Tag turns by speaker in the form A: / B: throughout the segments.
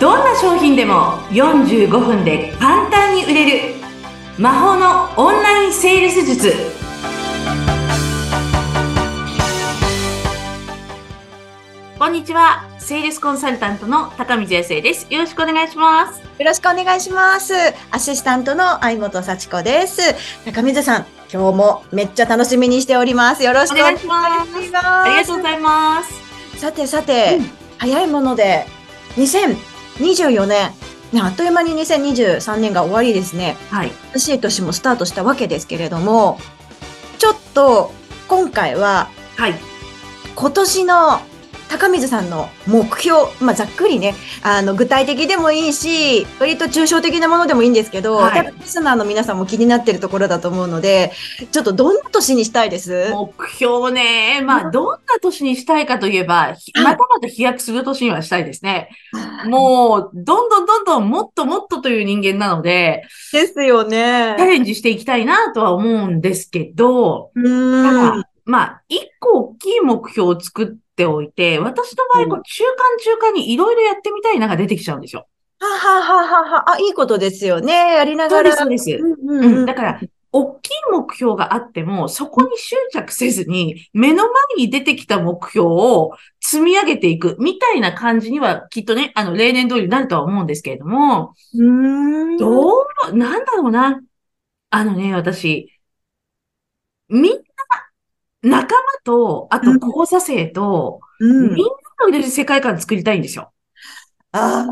A: どんな商品でも45分で簡単に売れる魔法のオンラインセールス術。こんにちは。セールスコンサルタントの高見彩生です。よろしくお願いします。
B: よろしくお願いします。アシスタントの相本幸子です。高水さん今日もめっちゃ楽しみにしております。よろしくお願いします。
A: ありがとうございます。
B: さてさて、うん、早いもので2024年ね、あっという間に2023年が終わりですね。
A: はい。
B: 新しい年もスタートしたわけですけれども、ちょっと今回は、
A: はい。
B: 今年の高水さんの目標、まあ、ざっくりね、あの、具体的でもいいし、割と抽象的なものでもいいんですけど、はい、リスナーの皆さんも気になってるところだと思うので、ちょっとどんな年にしたいです？
A: 目標ね。まあ、どんな年にしたいかといえば、またまた飛躍する年にはしたいですね。もう、どんどんどんどんもっともっとという人間なので、
B: ですよね。
A: チャレンジしていきたいなとは思うんですけど、
B: うん。
A: まあ、一個大きい目標を作っておいて、私の場合、こう中間中間にいろいろやってみたいなが出てきちゃうんですよ。
B: ははははは。あ、いいことですよね。やりながら。
A: そうです、そうです。うん、うん、だから、大きい目標があっても、そこに執着せずに、目の前に出てきた目標を積み上げていく、みたいな感じには、きっとね、あの、例年通りになるとは思うんですけれども、
B: うん
A: どう、なんだろうな。あのね、私、みんな仲間と、あと講座生と、みんなの入れる世界観作りたいんですよ。
B: あ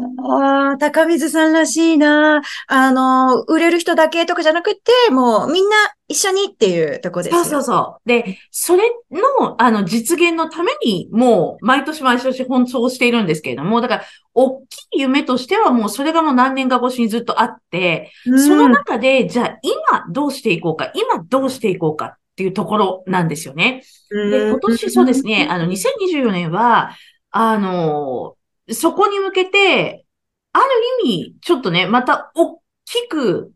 B: あ、高水さんらしいな。あの、売れる人だけとかじゃなくて、もうみんな一緒にっていうとこです
A: そうそうそう。で、それの、あの、実現のために、もう、毎年毎年奔走しているんですけれども、だから、大きい夢としてはもう、それがもう何年か越しにずっとあって、うん、その中で、じゃあ、今どうしていこうか、今どうしていこうかっていうところなんですよね。で、今年そうですね、あの、2024年は、あの、そこに向けて、ある意味、ちょっとね、また大きく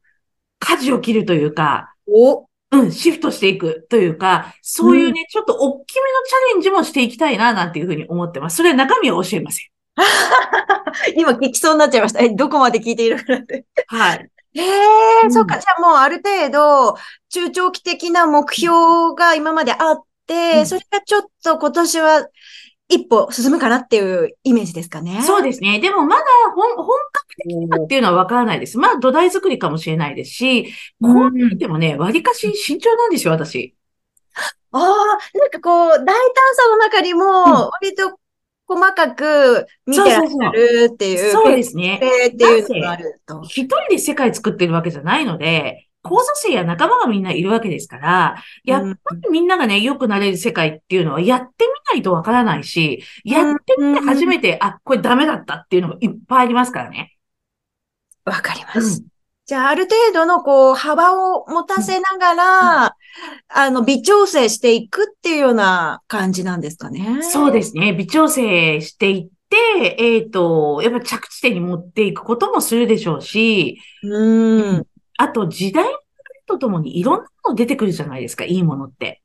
A: 舵を切るというか、
B: お
A: うん、シフトしていくというか、そういうね、うん、ちょっと大きめのチャレンジもしていきたいな、なんていうふうに思ってます。それは中身は教えません。
B: 今聞きそうになっちゃいました。え、どこまで聞いているかって。
A: はい。
B: ええー、うん、そっか。じゃあもうある程度、中長期的な目標が今まであって、うん、それがちょっと今年は一歩進むかなっていうイメージですかね。
A: そうですね。でもまだ本本格的なっていうのはわからないです。まあ土台作りかもしれないですし、こう見てもね、割かし慎重なんですよ、私。
B: ああ、なんかこう、大胆さの中にも、割と細かく見てらっしゃるっていう。
A: そうですね。
B: っていうのがあると。
A: 一人で世界作ってるわけじゃないので、講座生や仲間がみんないるわけですから、やっぱりみんながね、良くなれる世界っていうのはやってみないとわからないし、やってみて初めて、あ、これダメだったっていうのがいっぱいありますからね。
B: わかります。うん、じゃあ、ある程度のこう、幅を持たせながら、うん、あの、微調整していくっていうような感じなんですかね。
A: そうですね。微調整していって、えっ、ー、と、やっぱ着地点に持っていくこともするでしょうし、
B: うん。
A: あと、時代とともにいろんなもの出てくるじゃないですか、いいものって。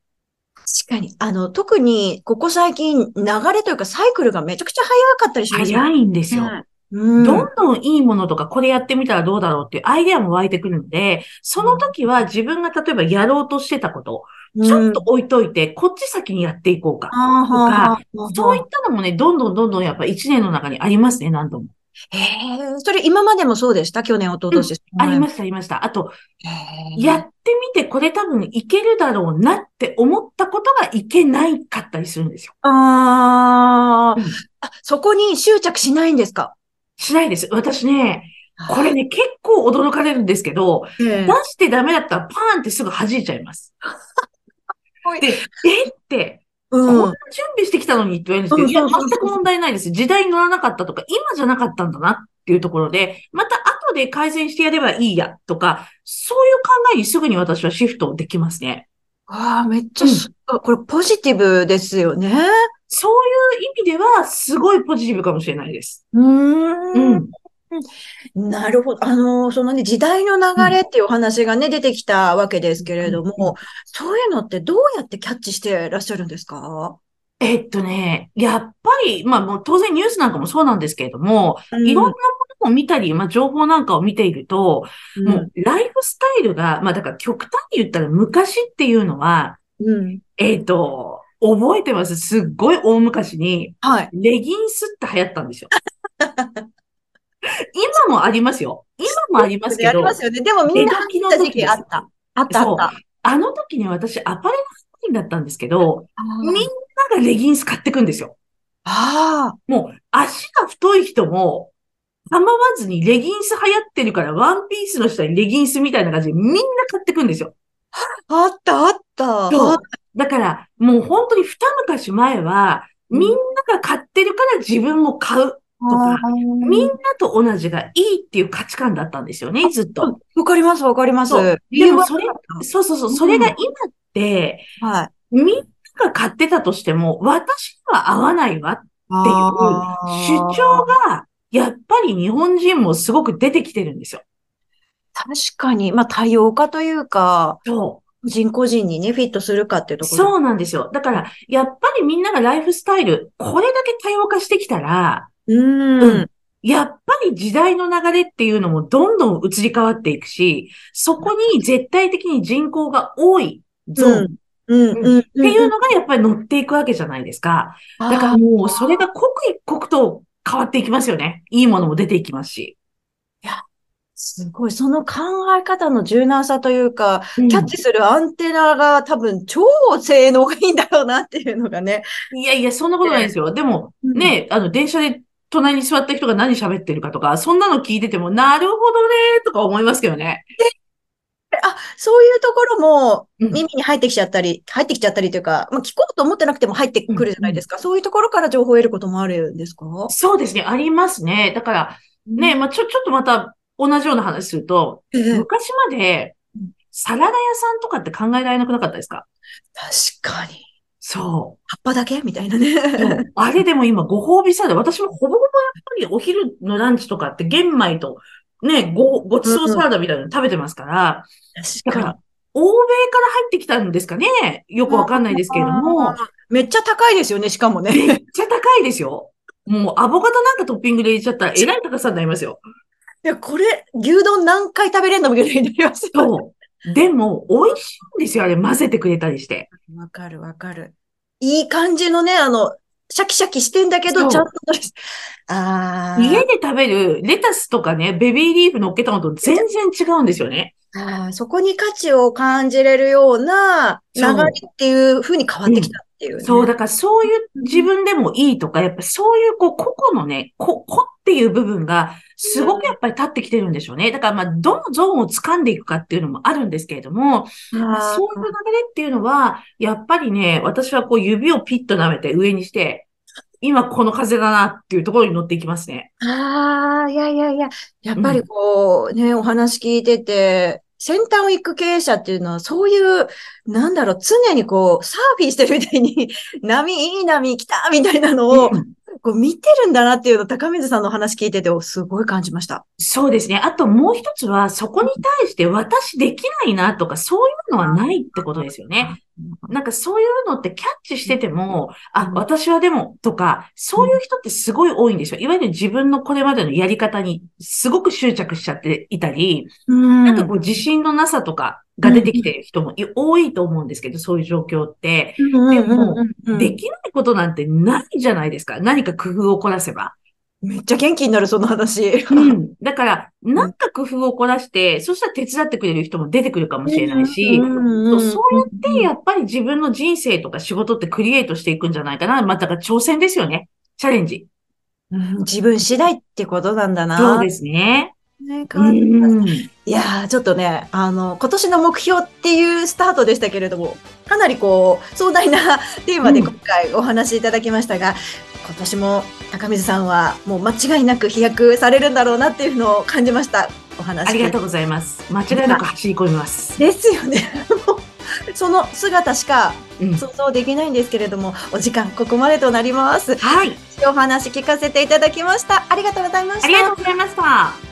B: 確かに。あの、特に、ここ最近、流れというか、サイクルがめちゃくちゃ早かったりします
A: 早いんですよ。うん、どんどんいいものとか、これやってみたらどうだろうっていうアイデアも湧いてくるので、その時は自分が例えばやろうとしてたこと、ちょっと置いといて、こっち先にやっていこうか。とか、そういったのもね、どんどんどんどんやっぱ一年の中にありますね、何度も。
B: へえ、それ今までもそうでした？去年、一昨年、
A: うん、ありました、ありました。あと、やってみてこれ多分いけるだろうなって思ったことがいけないかったりするんですよ。
B: あ、うん、あ、そこに執着しないんですか？
A: しないです。私ね、これね、結構驚かれるんですけど、出してダメだったらパーンってすぐ弾いちゃいます。で、えって、うん、準備してきたのにって言われるんですけど、いや、全く問題ないです。時代に乗らなかったとか、今じゃなかったんだなっていうところで、また後で改善してやればいいやとか、そういう考えにすぐに私はシフトできますね。
B: ああ、めっちゃ、うん、これポジティブですよね。
A: そういう意味では、すごいポジティブかもしれないです。
B: うん。うん。なるほど。あの、そのね、時代の流れっていうお話がね、出てきたわけですけれども、そういうのってどうやってキャッチしてらっしゃるんですか？
A: えっとね、やっぱり、まあもう当然ニュースなんかもそうなんですけれども、いろんなものを見たり、まあ情報なんかを見ていると、
B: うん、
A: もうライフスタイルが、まあだから極端に言ったら昔っていうのは、
B: うん。
A: えっと、覚えてます？すっごい大昔に、
B: はい。
A: レギンスって流行ったんですよ。今もありますよ。今もありますけど
B: ありま、すよね。でもみんな
A: 出時の
B: 入った時期あった。あったあった。
A: あの時に私アパレル商品だったんですけど、
B: あ
A: みんながレギンス買ってくんですよ。
B: あ
A: もう足が太い人も構わずにレギンス流行ってるからワンピースの下にレギンスみたいな感じでみんな買ってくんですよ。
B: あったあった。
A: そう。だからもう本当に二昔前はみんなが買ってるから自分も買う。かみんなと同じがいいっていう価値観だったんですよね、ずっと。
B: わかりますわかります。
A: でもそれ、そうそうそう、それが今って、
B: はい。
A: みんなが買ってたとしても、私には合わないわっていう主張が、やっぱり日本人もすごく出てきてるんですよ。
B: 確かに、まあ多様化というか、
A: そ
B: 個人個人にね、フィットするかっていう
A: う。
B: ところ。
A: そうなんですよ。だから、やっぱりみんながライフスタイル、これだけ多様化してきたら、
B: う。うん。
A: うんやっぱり時代の流れっていうのもどんどん移り変わっていくし、そこに絶対的に人口が多いゾーンっ
B: て
A: いうのがやっぱり乗っていくわけじゃないですか。だからもうそれが刻一刻と変わっていきますよね。いいものも出ていきますし。
B: すごい、その考え方の柔軟さというか、
A: うん
B: キャッチするアンテナが多分超性能がいいんだろうなっていうのがね。
A: いやいや、そんなことないですよ。でも、ね、あの、電車で隣に座った人が何喋ってるかとか、そんなの聞いてても、なるほどね、とか思いますけどね。
B: あ、そういうところも
A: うん
B: 耳に入ってきちゃったり、入ってきちゃったりというか、まあ、聞こうと思ってなくても入ってくるじゃないですか。そういうところから情報を得ることもあるんですか？
A: そうですね、ありますね。だから、ね、まあ、ちょ、ちょっとまた同じような話すると、
B: ええ
A: 昔まで
B: うん、
A: サラダ屋さんとかって考えられなくなかったですか？
B: 確かに。
A: そ
B: 葉っぱだけ？みたいなね。
A: う。あれでも今、ご褒美サラダ、私もほぼほぼやっぱりお昼のランチとかって玄米と、ね、ご、ごちそうサラダみたいなの食べてますから、だ
B: 確
A: から、欧米から入ってきたんですかね？よくわかんないですけれども、
B: めっちゃ高いですよね、しかもね。
A: めっちゃ高いですよ。もうアボカドなんかトッピングで入れちゃったら えらい高さになりますよ。
B: いや、これ、牛丼何回食べれるのみたいになりますよ。
A: でも、美味しいんですよ、あれ混ぜてくれたりして。
B: わかるわかる。いい感じのね、あの、シャキシャキしてんだけど、ちゃんと、ああ。
A: 家で食べるレタスとかね、ベビーリーフ乗っけたのと全然違うんですよね。
B: あーそこに価値を感じれるような流れっていう風に変わってきたっていうね。
A: そう、だからそういう自分でもいいとか、やっぱそういうこう個々のね、こ、個っていう部分がすごくやっぱり立ってきてるんでしょうね。だからまあ、どのゾーンを掴んでいくかっていうのもあるんですけれども、
B: あー
A: そういう流れっていうのは、やっぱりね、私はこう指をピッと舐めて上にして、今この風だなっていうところに乗っていきますね。
B: ああ、いやいやいや、やっぱりこう、ね、お話聞いてて、先端を行く経営者っていうのは、そういう、なんだろう、常にこう、サーフィンしてるみたいに、波、いい波来たみたいなのを、こう見てるんだなっていうのを高水さんのお話聞いてて、すごい感じました。
A: そうですね。あともう一つは、そこに対して私できないなとか、そういうのはないってことですよね。なんかそういうのってキャッチしてても、あ、私はでもとか、そういう人ってすごい多いんですよ。いわゆる自分のこれまでのやり方にすごく執着しちゃっていたり、
B: うん
A: なんかこう自信のなさとかが出てきてる人もい多いと思うんですけど、そういう状況って。でもできないことなんてないじゃないですか。何か工夫を凝らせば。
B: めっちゃ元気になる、その話。
A: うん。だから、なんか工夫を凝らして、そしたら手伝ってくれる人も出てくるかもしれないし、そうそうやってやっぱり自分の人生とか仕事ってクリエイトしていくんじゃないかな。まあ、だから挑戦ですよね。チャレンジ。
B: うん自分次第ってことなんだな。
A: そうですね。
B: ね
A: う
B: 変わってきます
A: ん。
B: いやー、ちょっとね、あの、今年の目標っていうスタートでしたけれども、かなりこう、壮大な テーマで今回お話しいただきましたが、今年も高水さんはもう間違いなく飛躍されるんだろうなっていうのを感じました。お話
A: ありがとうございます。間違いなく走り込みます。
B: ですよね。その姿しか
A: うん。
B: 想像できないんですけれども、お時間ここまでとなります。
A: はい。
B: お話聞かせていただきました。ありがとうございました。
A: ありがとうございました。